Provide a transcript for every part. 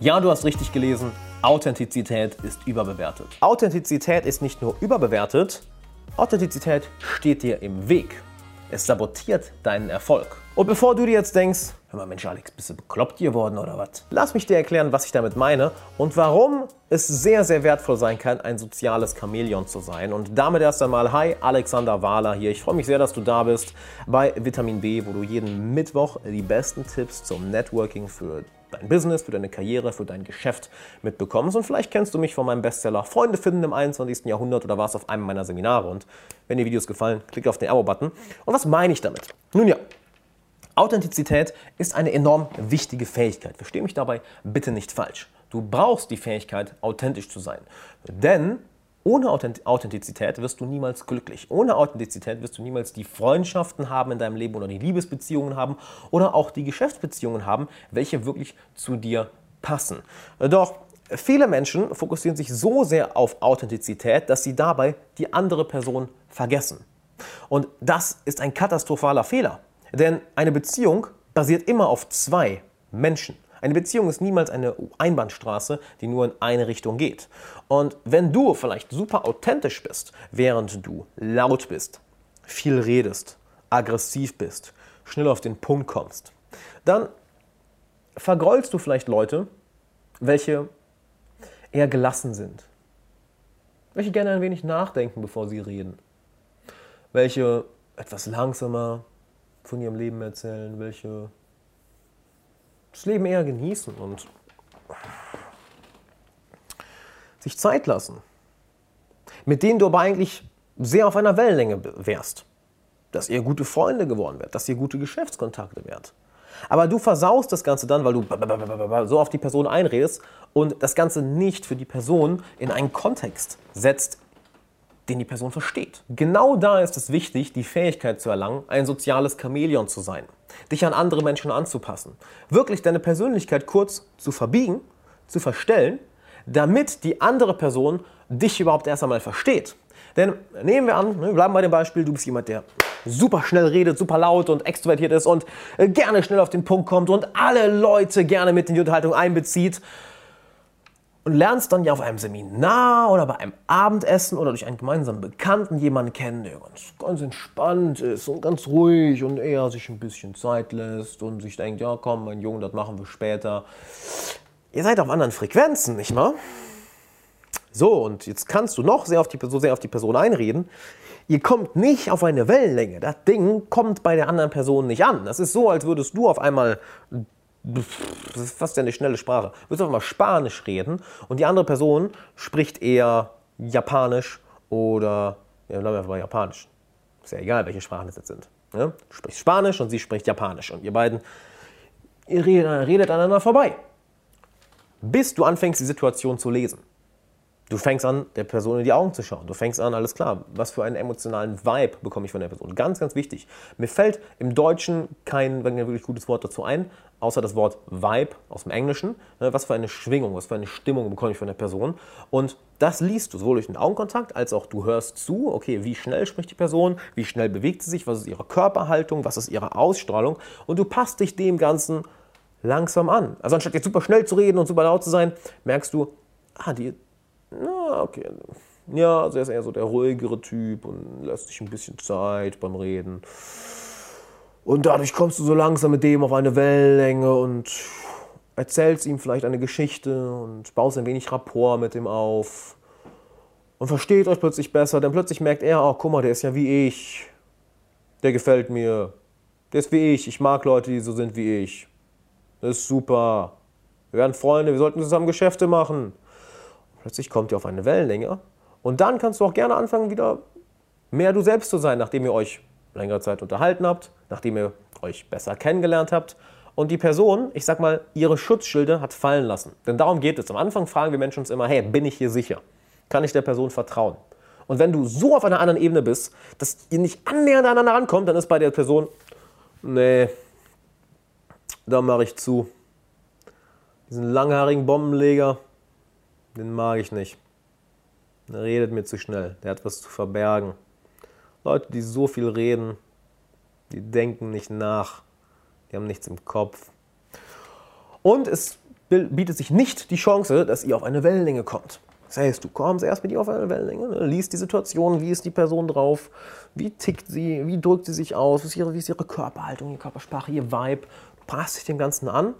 Ja, du hast richtig gelesen. Authentizität ist überbewertet. Authentizität ist nicht nur überbewertet, Authentizität steht dir im Weg. Es sabotiert deinen Erfolg. Und bevor du dir jetzt denkst, hör mal Mensch Alex, bist du bekloppt geworden oder was? Lass mich dir erklären, was ich damit meine und warum es sehr, sehr wertvoll sein kann, ein soziales Chamäleon zu sein. Und damit erst einmal, hi, Alexander Wahler hier. Ich freue mich sehr, dass du da bist bei Vitamin B, wo du jeden Mittwoch die besten Tipps zum Networking für dein Business, für deine Karriere, für dein Geschäft mitbekommst. Und vielleicht kennst du mich von meinem Bestseller Freunde finden im 21. Jahrhundert oder warst auf einem meiner Seminare. Und wenn dir Videos gefallen, klick auf den Abo-Button. Und was meine ich damit? Nun ja, Authentizität ist eine enorm wichtige Fähigkeit. Versteh mich dabei bitte nicht falsch. Du brauchst die Fähigkeit, authentisch zu sein. Denn ohne Authentizität wirst du niemals glücklich. Ohne Authentizität wirst du niemals die Freundschaften haben in deinem Leben oder die Liebesbeziehungen haben oder auch die Geschäftsbeziehungen haben, welche wirklich zu dir passen. Doch viele Menschen fokussieren sich so sehr auf Authentizität, dass sie dabei die andere Person vergessen. Und das ist ein katastrophaler Fehler. Denn eine Beziehung basiert immer auf zwei Menschen. Eine Beziehung ist niemals eine Einbahnstraße, die nur in eine Richtung geht. Und wenn du vielleicht super authentisch bist, während du laut bist, viel redest, aggressiv bist, schnell auf den Punkt kommst, dann vergrollst du vielleicht Leute, welche eher gelassen sind, welche gerne ein wenig nachdenken, bevor sie reden, welche etwas langsamer von ihrem Leben erzählen, welche das Leben eher genießen und sich Zeit lassen. Mit denen du aber eigentlich sehr auf einer Wellenlänge wärst. Dass ihr gute Freunde geworden wärt, dass ihr gute Geschäftskontakte wärt. Aber du versaust das Ganze dann, weil du so auf die Person einredest und das Ganze nicht für die Person in einen Kontext setzt, den die Person versteht. Genau da ist es wichtig, die Fähigkeit zu erlangen, ein soziales Chamäleon zu sein, dich an andere Menschen anzupassen, wirklich deine Persönlichkeit kurz zu verbiegen, zu verstellen, damit die andere Person dich überhaupt erst einmal versteht. Denn nehmen wir an, ne, wir bleiben bei dem Beispiel, du bist jemand, der super schnell redet, super laut und extrovertiert ist und äh, gerne schnell auf den Punkt kommt und alle Leute gerne mit in die Unterhaltung einbezieht und lernst dann ja auf einem Seminar oder bei einem Abendessen oder durch einen gemeinsamen Bekannten jemanden kennen, der ganz, ganz entspannt ist und ganz ruhig und eher sich ein bisschen Zeit lässt und sich denkt, ja komm, mein Junge, das machen wir später. Ihr seid auf anderen Frequenzen, nicht wahr? So, und jetzt kannst du noch sehr auf die, so sehr auf die Person einreden. Ihr kommt nicht auf eine Wellenlänge. Das Ding kommt bei der anderen Person nicht an. Das ist so, als würdest du auf einmal das ist fast eine schnelle Sprache. Du willst einfach mal Spanisch reden und die andere Person spricht eher Japanisch oder, ja, bleiben wir einfach mal Japanisch. Ist ja egal, welche Sprachen das jetzt sind. Ja? Du sprichst Spanisch und sie spricht Japanisch und ihr beiden, ihr redet aneinander vorbei. Bis du anfängst, die Situation zu lesen. Du fängst an, der Person in die Augen zu schauen. Du fängst an, alles klar, was für einen emotionalen Vibe bekomme ich von der Person. Ganz, ganz wichtig. Mir fällt im Deutschen kein wirklich gutes Wort dazu ein, außer das Wort Vibe aus dem Englischen. Ne, was für eine Schwingung, was für eine Stimmung bekomme ich von der Person. Und das liest du sowohl durch den Augenkontakt als auch du hörst zu, okay, wie schnell spricht die Person, wie schnell bewegt sie sich, was ist ihre Körperhaltung, was ist ihre Ausstrahlung. Und du passt dich dem Ganzen langsam an. Also anstatt jetzt super schnell zu reden und super laut zu sein, merkst du, ah, die na, okay. Ja, also er ist eher so der ruhigere Typ und lässt sich ein bisschen Zeit beim Reden. Und dadurch kommst du so langsam mit dem auf eine Wellenlänge und erzählst ihm vielleicht eine Geschichte und baust ein wenig Rapport mit ihm auf. Und versteht euch plötzlich besser, denn plötzlich merkt er, oh, guck mal, der ist ja wie ich. Der gefällt mir. Der ist wie ich. Ich mag Leute, die so sind wie ich. Das ist super. Wir werden Freunde, wir sollten zusammen Geschäfte machen. Plötzlich kommt ihr auf eine Wellenlänge und dann kannst du auch gerne anfangen, wieder mehr du selbst zu sein, nachdem ihr euch längere Zeit unterhalten habt, nachdem ihr euch besser kennengelernt habt und die Person, ich sag mal, ihre Schutzschilde hat fallen lassen. Denn darum geht es. Am Anfang fragen wir Menschen uns immer, hey, bin ich hier sicher? Kann ich der Person vertrauen? Und wenn du so auf einer anderen Ebene bist, dass ihr nicht annähernd aneinander rankommt, dann ist bei der Person, nee, da mache ich zu. Diesen langhaarigen Bombenleger, den mag ich nicht. Der redet mir zu schnell. Der hat was zu verbergen. Leute, die so viel reden, die denken nicht nach. Die haben nichts im Kopf. Und es bietet sich nicht die Chance, dass ihr auf eine Wellenlänge kommt. Das heißt, du kommst erst mit ihr auf eine Wellenlänge, ne? liest die Situation, wie ist die Person drauf, wie tickt sie, wie drückt sie sich aus, wie ist ihre, wie ist ihre Körperhaltung, ihre Körpersprache, ihr Vibe. Passt dich dem Ganzen an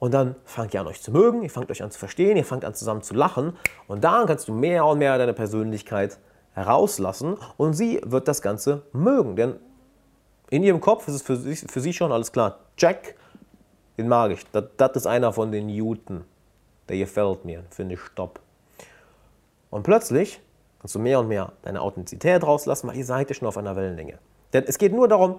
und dann fangt ihr an, euch zu mögen, ihr fangt euch an zu verstehen, ihr fangt an zusammen zu lachen und dann kannst du mehr und mehr deine Persönlichkeit herauslassen und sie wird das Ganze mögen. Denn in ihrem Kopf ist es für sie, für sie schon alles klar. Jack, den mag ich. Das, das ist einer von den Newton. Der gefällt mir, finde ich stopp. Und plötzlich kannst du mehr und mehr deine Authentizität rauslassen, weil ihr seid ja schon auf einer Wellenlänge. Denn es geht nur darum,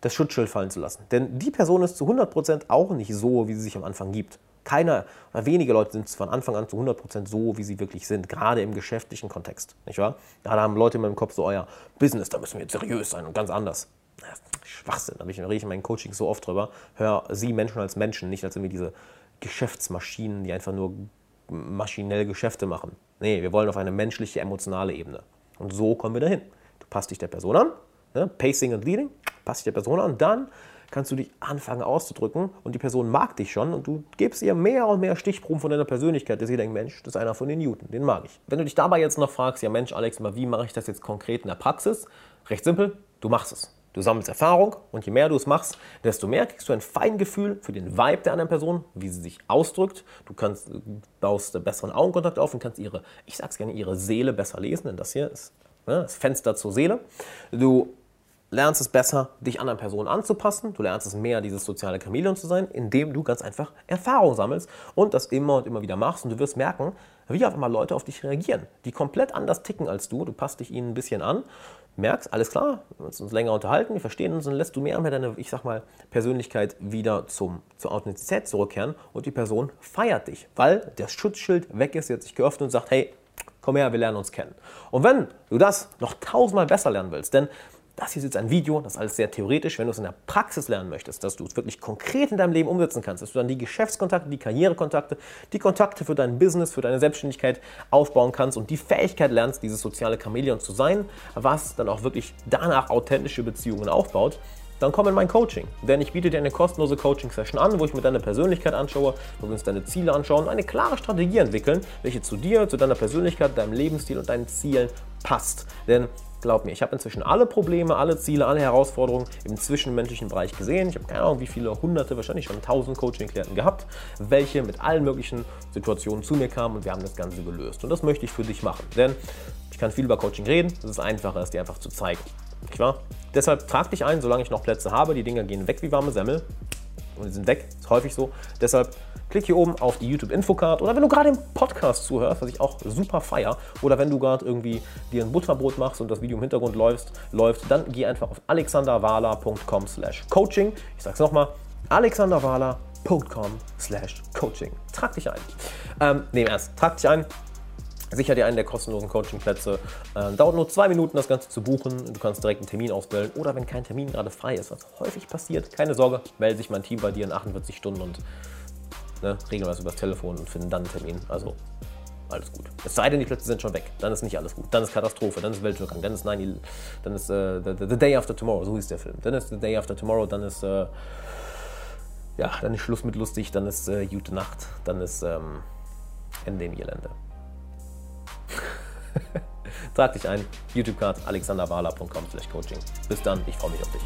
das Schutzschild fallen zu lassen. Denn die Person ist zu 100% auch nicht so, wie sie sich am Anfang gibt. Keiner oder wenige Leute sind von Anfang an zu 100% so, wie sie wirklich sind, gerade im geschäftlichen Kontext. Nicht wahr? Ja, da haben Leute in meinem Kopf so, euer Business, da müssen wir jetzt seriös sein und ganz anders. Schwachsinn, da rede ich in meinem Coaching so oft drüber. Hör sie Menschen als Menschen, nicht als irgendwie diese Geschäftsmaschinen, die einfach nur maschinell Geschäfte machen. Nee, wir wollen auf eine menschliche, emotionale Ebene. Und so kommen wir dahin. Du passt dich der Person an, ne? Pacing und Leading, passt dich der Person an, dann kannst du dich anfangen auszudrücken und die Person mag dich schon und du gibst ihr mehr und mehr Stichproben von deiner Persönlichkeit, dass sie denkt, Mensch, das ist einer von den Newton, den mag ich. Wenn du dich dabei jetzt noch fragst, ja Mensch, Alex, wie mache ich das jetzt konkret in der Praxis? Recht simpel, du machst es. Du sammelst Erfahrung und je mehr du es machst, desto mehr kriegst du ein Feingefühl für den Vibe der anderen Person, wie sie sich ausdrückt. Du kannst, baust besseren Augenkontakt auf und kannst ihre, ich sag's gerne, ihre Seele besser lesen, denn das hier ist ne, das Fenster zur Seele. Du lernst es besser, dich anderen Personen anzupassen. Du lernst es mehr, dieses soziale Chamäleon zu sein, indem du ganz einfach Erfahrung sammelst und das immer und immer wieder machst. Und du wirst merken, wie auf einmal Leute auf dich reagieren, die komplett anders ticken als du. Du passt dich ihnen ein bisschen an, merkst, alles klar, wir uns länger unterhalten, wir verstehen uns, dann lässt du mehr und mehr deine, ich sag mal, Persönlichkeit wieder zum, zur Authentizität zurückkehren und die Person feiert dich, weil das Schutzschild weg ist, jetzt sich geöffnet und sagt, hey, komm her, wir lernen uns kennen. Und wenn du das noch tausendmal besser lernen willst, denn das hier ist jetzt ein Video, das ist alles sehr theoretisch. Wenn du es in der Praxis lernen möchtest, dass du es wirklich konkret in deinem Leben umsetzen kannst, dass du dann die Geschäftskontakte, die Karrierekontakte, die Kontakte für dein Business, für deine Selbstständigkeit aufbauen kannst und die Fähigkeit lernst, dieses soziale Chamäleon zu sein, was dann auch wirklich danach authentische Beziehungen aufbaut, dann komm in mein Coaching. Denn ich biete dir eine kostenlose Coaching-Session an, wo ich mir deine Persönlichkeit anschaue, wo wir uns deine Ziele anschauen und eine klare Strategie entwickeln, welche zu dir, zu deiner Persönlichkeit, deinem Lebensstil und deinen Zielen passt. Denn Glaub mir, ich habe inzwischen alle Probleme, alle Ziele, alle Herausforderungen im zwischenmenschlichen Bereich gesehen. Ich habe keine Ahnung, wie viele hunderte, wahrscheinlich schon tausend Coaching-Klienten gehabt, welche mit allen möglichen Situationen zu mir kamen und wir haben das Ganze gelöst. Und das möchte ich für dich machen, denn ich kann viel über Coaching reden. Es ist einfacher, es dir einfach zu zeigen. Wahr? Deshalb trag dich ein, solange ich noch Plätze habe. Die Dinger gehen weg wie warme Semmel und die sind weg. Ist häufig so. Deshalb klick hier oben auf die YouTube-Infocard oder wenn du gerade im Podcast zuhörst, was ich auch super feier, oder wenn du gerade irgendwie dir ein Butterbrot machst und das Video im Hintergrund läuft, läuft dann geh einfach auf alexanderwala.com slash coaching. Ich sag's nochmal, alexanderwala.com slash coaching. Trag dich ein. Ähm, nee, erst, trag dich ein. Sicher dir einen der kostenlosen Coachingplätze. Äh, dauert nur zwei Minuten, das Ganze zu buchen. Du kannst direkt einen Termin auswählen. Oder wenn kein Termin gerade frei ist, was häufig passiert, keine Sorge, melde sich mein Team bei dir in 48 Stunden und ne, regeln wir es übers Telefon und finden dann einen Termin. Also alles gut. Es sei denn, die Plätze sind schon weg. Dann ist nicht alles gut. Dann ist Katastrophe, dann ist Weltuntergang, dann ist 9 dann ist äh, the, the, Day After Tomorrow, so hieß der Film. Dann ist The Day After Tomorrow, dann ist äh, ja, dann ist Schluss mit lustig, dann ist äh, gute Nacht, dann ist ähm, Ende im Gelände. Trag dich ein, YouTube-Card alexanderwala.com/coaching. Bis dann, ich freue mich auf dich.